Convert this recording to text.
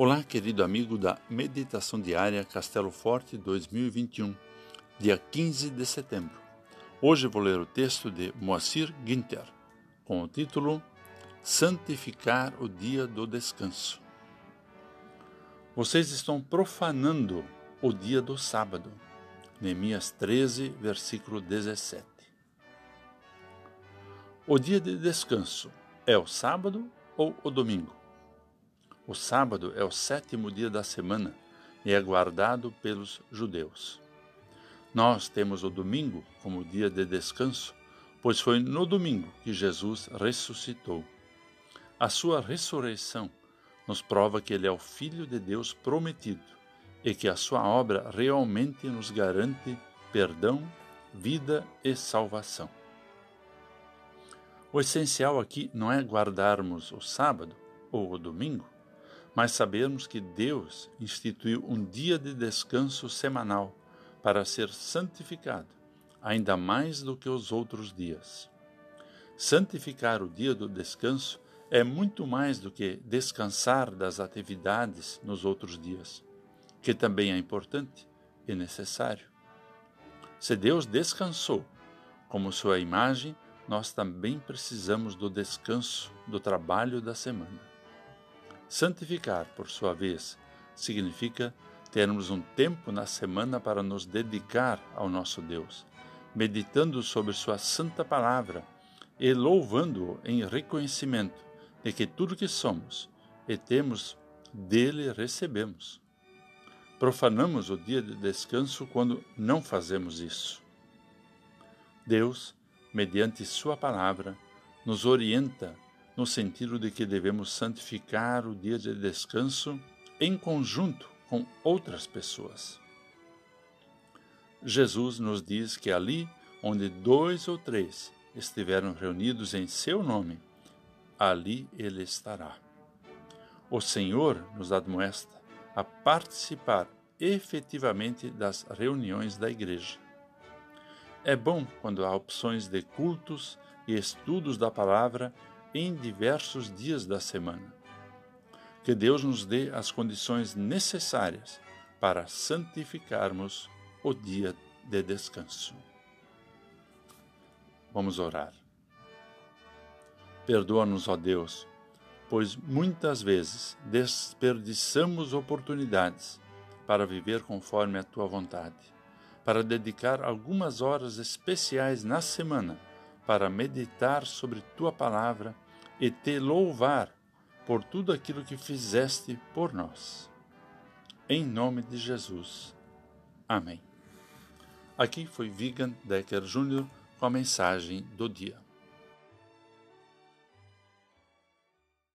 Olá, querido amigo da Meditação Diária Castelo Forte 2021, dia 15 de setembro. Hoje vou ler o texto de Moacir Ginter, com o título Santificar o Dia do Descanso. Vocês estão profanando o dia do sábado. Neemias 13, versículo 17. O dia de descanso é o sábado ou o domingo? O sábado é o sétimo dia da semana e é guardado pelos judeus. Nós temos o domingo como dia de descanso, pois foi no domingo que Jesus ressuscitou. A sua ressurreição nos prova que ele é o Filho de Deus prometido e que a sua obra realmente nos garante perdão, vida e salvação. O essencial aqui não é guardarmos o sábado ou o domingo, mas sabemos que Deus instituiu um dia de descanso semanal para ser santificado, ainda mais do que os outros dias. Santificar o dia do descanso é muito mais do que descansar das atividades nos outros dias, que também é importante e necessário. Se Deus descansou como sua imagem, nós também precisamos do descanso do trabalho da semana. Santificar, por sua vez, significa termos um tempo na semana para nos dedicar ao nosso Deus, meditando sobre Sua santa palavra e louvando-o em reconhecimento de que tudo que somos e temos dele recebemos. Profanamos o dia de descanso quando não fazemos isso. Deus, mediante Sua palavra, nos orienta no sentido de que devemos santificar o dia de descanso em conjunto com outras pessoas. Jesus nos diz que ali onde dois ou três estiveram reunidos em seu nome, ali ele estará. O Senhor nos admoesta a participar efetivamente das reuniões da igreja. É bom quando há opções de cultos e estudos da palavra em diversos dias da semana. Que Deus nos dê as condições necessárias para santificarmos o dia de descanso. Vamos orar. Perdoa-nos, ó Deus, pois muitas vezes desperdiçamos oportunidades para viver conforme a tua vontade, para dedicar algumas horas especiais na semana para meditar sobre tua palavra e te louvar por tudo aquilo que fizeste por nós. Em nome de Jesus. Amém. Aqui foi Vigan Decker Jr. com a mensagem do dia.